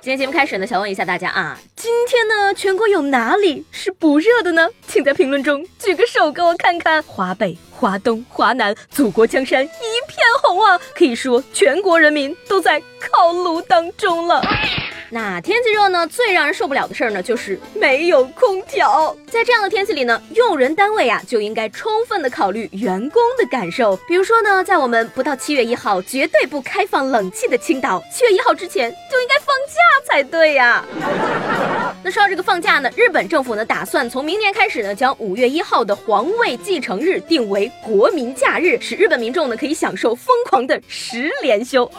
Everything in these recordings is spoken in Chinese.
今天节目开始呢，想问一下大家啊，今天呢，全国有哪里是不热的呢？请在评论中举个手给我看看。华北、华东、华南，祖国江山一片红啊！可以说全国人民都在烤炉当中了。那天气热呢，最让人受不了的事儿呢，就是没有空调。在这样的天气里呢，用人单位啊就应该充分的考虑员工的感受。比如说呢，在我们不到七月一号绝对不开放冷气的青岛，七月一号之前就应该放假才对呀。那说到这个放假呢，日本政府呢打算从明年开始呢，将五月一号的皇位继承日定为国民假日，使日本民众呢可以享受疯狂的十连休。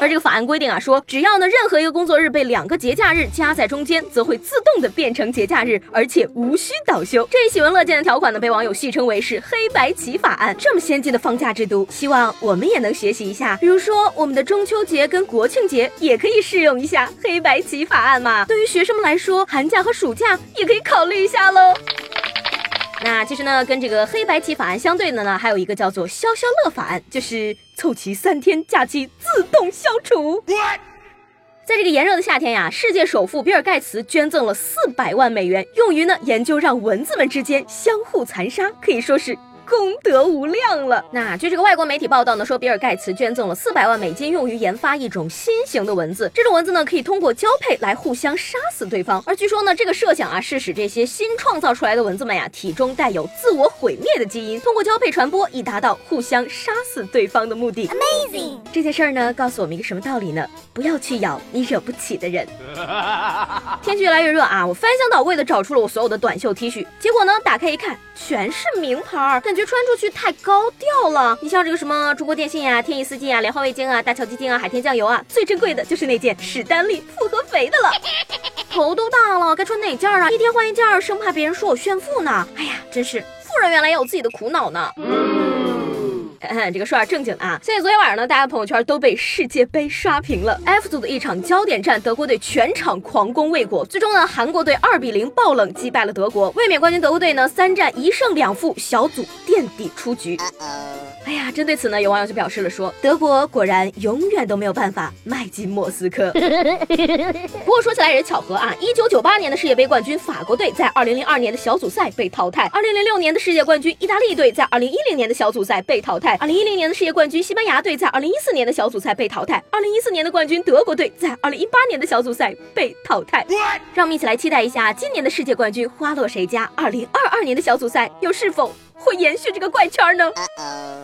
而这个法案规定啊，说只要呢任何一个工作日被两个节假日加在中间，则会自动的变成节假日，而且无需倒休。这一喜闻乐见的条款呢，被网友戏称为是“黑白棋法案”。这么先进的放假制度，希望我们也能学习一下。比如说，我们的中秋节跟国庆节也可以适用一下“黑白棋法案”嘛。对于学生们来说，寒假和暑假也可以考虑一下喽。那其实呢，跟这个黑白棋法案相对的呢，还有一个叫做消消乐法案，就是凑齐三天假期自动消除。在这个炎热的夏天呀，世界首富比尔盖茨捐赠了四百万美元，用于呢研究让蚊子们之间相互残杀，可以说是。功德无量了。那据这个外国媒体报道呢，说比尔盖茨捐赠了四百万美金，用于研发一种新型的蚊子。这种蚊子呢，可以通过交配来互相杀死对方。而据说呢，这个设想啊，是使这些新创造出来的蚊子们呀，体中带有自我毁灭的基因，通过交配传播，以达到互相杀死对方的目的。Amazing！这件事儿呢，告诉我们一个什么道理呢？不要去咬你惹不起的人。天气越来越热啊，我翻箱倒柜的找出了我所有的短袖 T 恤，结果呢，打开一看，全是名牌儿，感觉穿出去太高调了。你像这个什么中国电信呀、天翼丝巾啊、莲花味精啊、大桥基金啊、海天酱油啊，最珍贵的就是那件史丹利复合肥的了。头都大了，该穿哪件啊？一天换一件，生怕别人说我炫富呢。哎呀，真是富人原来也有自己的苦恼呢。这个说点正经的啊！现在昨天晚上呢，大家朋友圈都被世界杯刷屏了。F 组的一场焦点战，德国队全场狂攻未果，最终呢，韩国队二比零爆冷击败了德国。卫冕冠军德国队呢，三战一胜两负，小组垫底出局。哎呀，针对此呢，有网友就表示了说，德国果然永远都没有办法迈进莫斯科。不过说起来也是巧合啊，一九九八年的世界杯冠军法国队在二零零二年的小组赛被淘汰，二零零六年的世界冠军意大利队在二零一零年的小组赛被淘汰。二零一零年的世界冠军西班牙队在二零一四年的小组赛被淘汰，二零一四年的冠军德国队在二零一八年的小组赛被淘汰。让我们一起来期待一下今年的世界冠军花落谁家？二零二二年的小组赛又是否？会延续这个怪圈呢？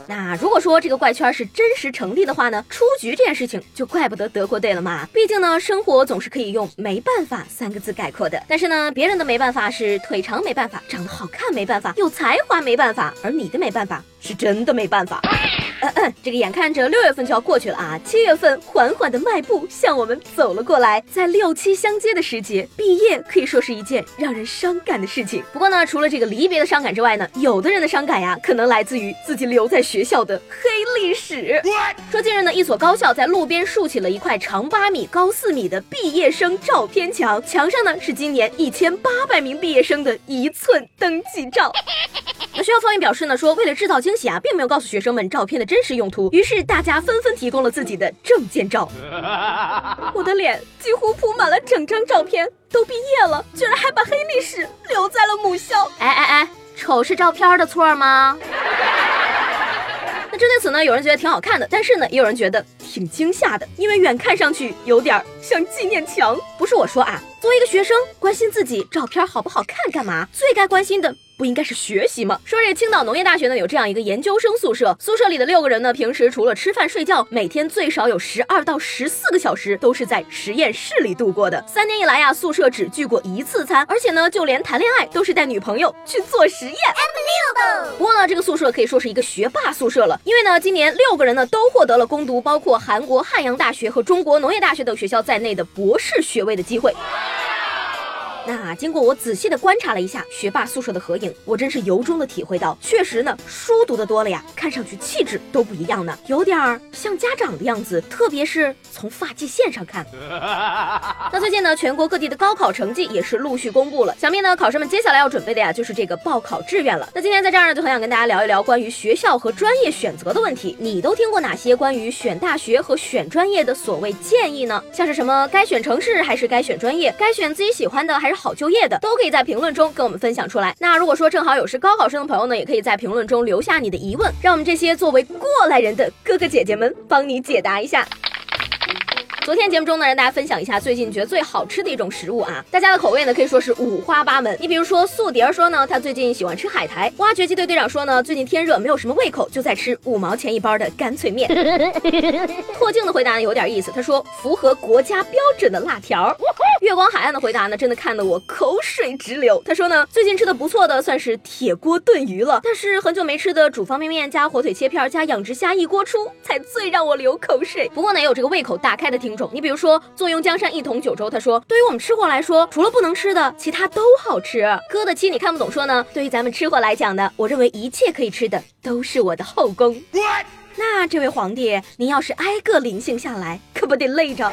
那如果说这个怪圈是真实成立的话呢，出局这件事情就怪不得德国队了嘛。毕竟呢，生活总是可以用没办法三个字概括的。但是呢，别人的没办法是腿长没办法，长得好看没办法，有才华没办法，而你的没办法是真的没办法。嗯，这个眼看着六月份就要过去了啊，七月份缓缓的迈步向我们走了过来。在六七相接的时节，毕业可以说是一件让人伤感的事情。不过呢，除了这个离别的伤感之外呢，有的人的伤感呀，可能来自于自己留在学校的黑历史。说近日呢，一所高校在路边竖起了一块长八米、高四米的毕业生照片墙，墙上呢是今年一千八百名毕业生的一寸登记照。那学校方面表示呢，说为了制造惊喜啊，并没有告诉学生们照片的真实用途，于是大家纷纷提供了自己的证件照。我的脸几乎铺满了整张照片，都毕业了，居然还把黑历史留在了母校。哎哎哎，丑是照片的错吗？那针对此呢，有人觉得挺好看的，但是呢，也有人觉得挺惊吓的，因为远看上去有点像纪念墙。不是我说啊，作为一个学生，关心自己照片好不好看干嘛？最该关心的。不应该是学习吗？说这青岛农业大学呢有这样一个研究生宿舍，宿舍里的六个人呢，平时除了吃饭睡觉，每天最少有十二到十四个小时都是在实验室里度过的。三年以来呀，宿舍只聚过一次餐，而且呢，就连谈恋爱都是带女朋友去做实验。不过呢，这个宿舍可以说是一个学霸宿舍了，因为呢，今年六个人呢都获得了攻读包括韩国汉阳大学和中国农业大学等学校在内的博士学位的机会。那经过我仔细的观察了一下学霸宿舍的合影，我真是由衷的体会到，确实呢，书读的多了呀，看上去气质都不一样呢，有点儿像家长的样子，特别是从发际线上看。那最近呢，全国各地的高考成绩也是陆续公布了，想必呢，考生们接下来要准备的呀，就是这个报考志愿了。那今天在这儿呢，就很想跟大家聊一聊关于学校和专业选择的问题。你都听过哪些关于选大学和选专业的所谓建议呢？像是什么该选城市还是该选专业，该选自己喜欢的还是好就业的，都可以在评论中跟我们分享出来。那如果说正好有是高考生的朋友呢，也可以在评论中留下你的疑问，让我们这些作为过来人的哥哥姐姐们帮你解答一下。昨天节目中呢，让大家分享一下最近觉得最好吃的一种食物啊，大家的口味呢可以说是五花八门。你比如说素蝶儿说呢，他最近喜欢吃海苔；挖掘机队队长说呢，最近天热没有什么胃口，就在吃五毛钱一包的干脆面。拓镜的回答呢有点意思，他说符合国家标准的辣条。月光海岸的回答呢，真的看得我口水直流。他说呢，最近吃的不错的算是铁锅炖鱼了，但是很久没吃的煮方便面加火腿切片加养殖虾一锅出，才最让我流口水。不过呢，也有这个胃口大开的听众。你比如说，坐拥江山一统九州，他说，对于我们吃货来说，除了不能吃的，其他都好吃。哥的妻你看不懂说呢，对于咱们吃货来讲呢，我认为一切可以吃的都是我的后宫。那这位皇帝，您要是挨个临幸下来，可不得累着。